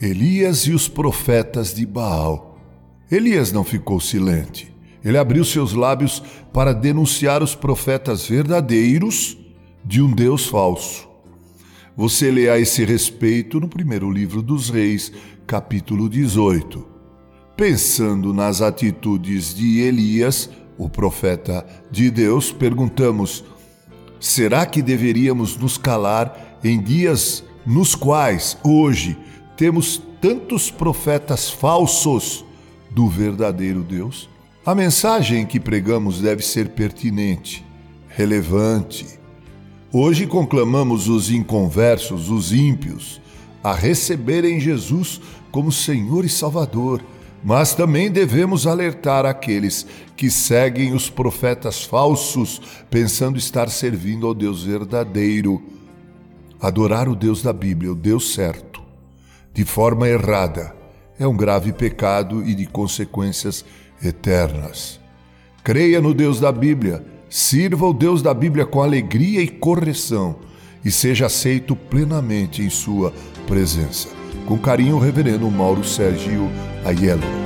Elias e os profetas de Baal. Elias não ficou silente. Ele abriu seus lábios para denunciar os profetas verdadeiros de um Deus falso. Você lê a esse respeito no primeiro livro dos Reis, capítulo 18. Pensando nas atitudes de Elias, o profeta de Deus, perguntamos: será que deveríamos nos calar em dias nos quais, hoje, temos tantos profetas falsos do verdadeiro Deus? A mensagem que pregamos deve ser pertinente, relevante. Hoje conclamamos os inconversos, os ímpios, a receberem Jesus como Senhor e Salvador, mas também devemos alertar aqueles que seguem os profetas falsos, pensando estar servindo ao Deus verdadeiro. Adorar o Deus da Bíblia, o Deus certo de forma errada é um grave pecado e de consequências eternas. Creia no Deus da Bíblia, sirva o Deus da Bíblia com alegria e correção e seja aceito plenamente em sua presença. Com carinho, Reverendo Mauro Sérgio Aiello.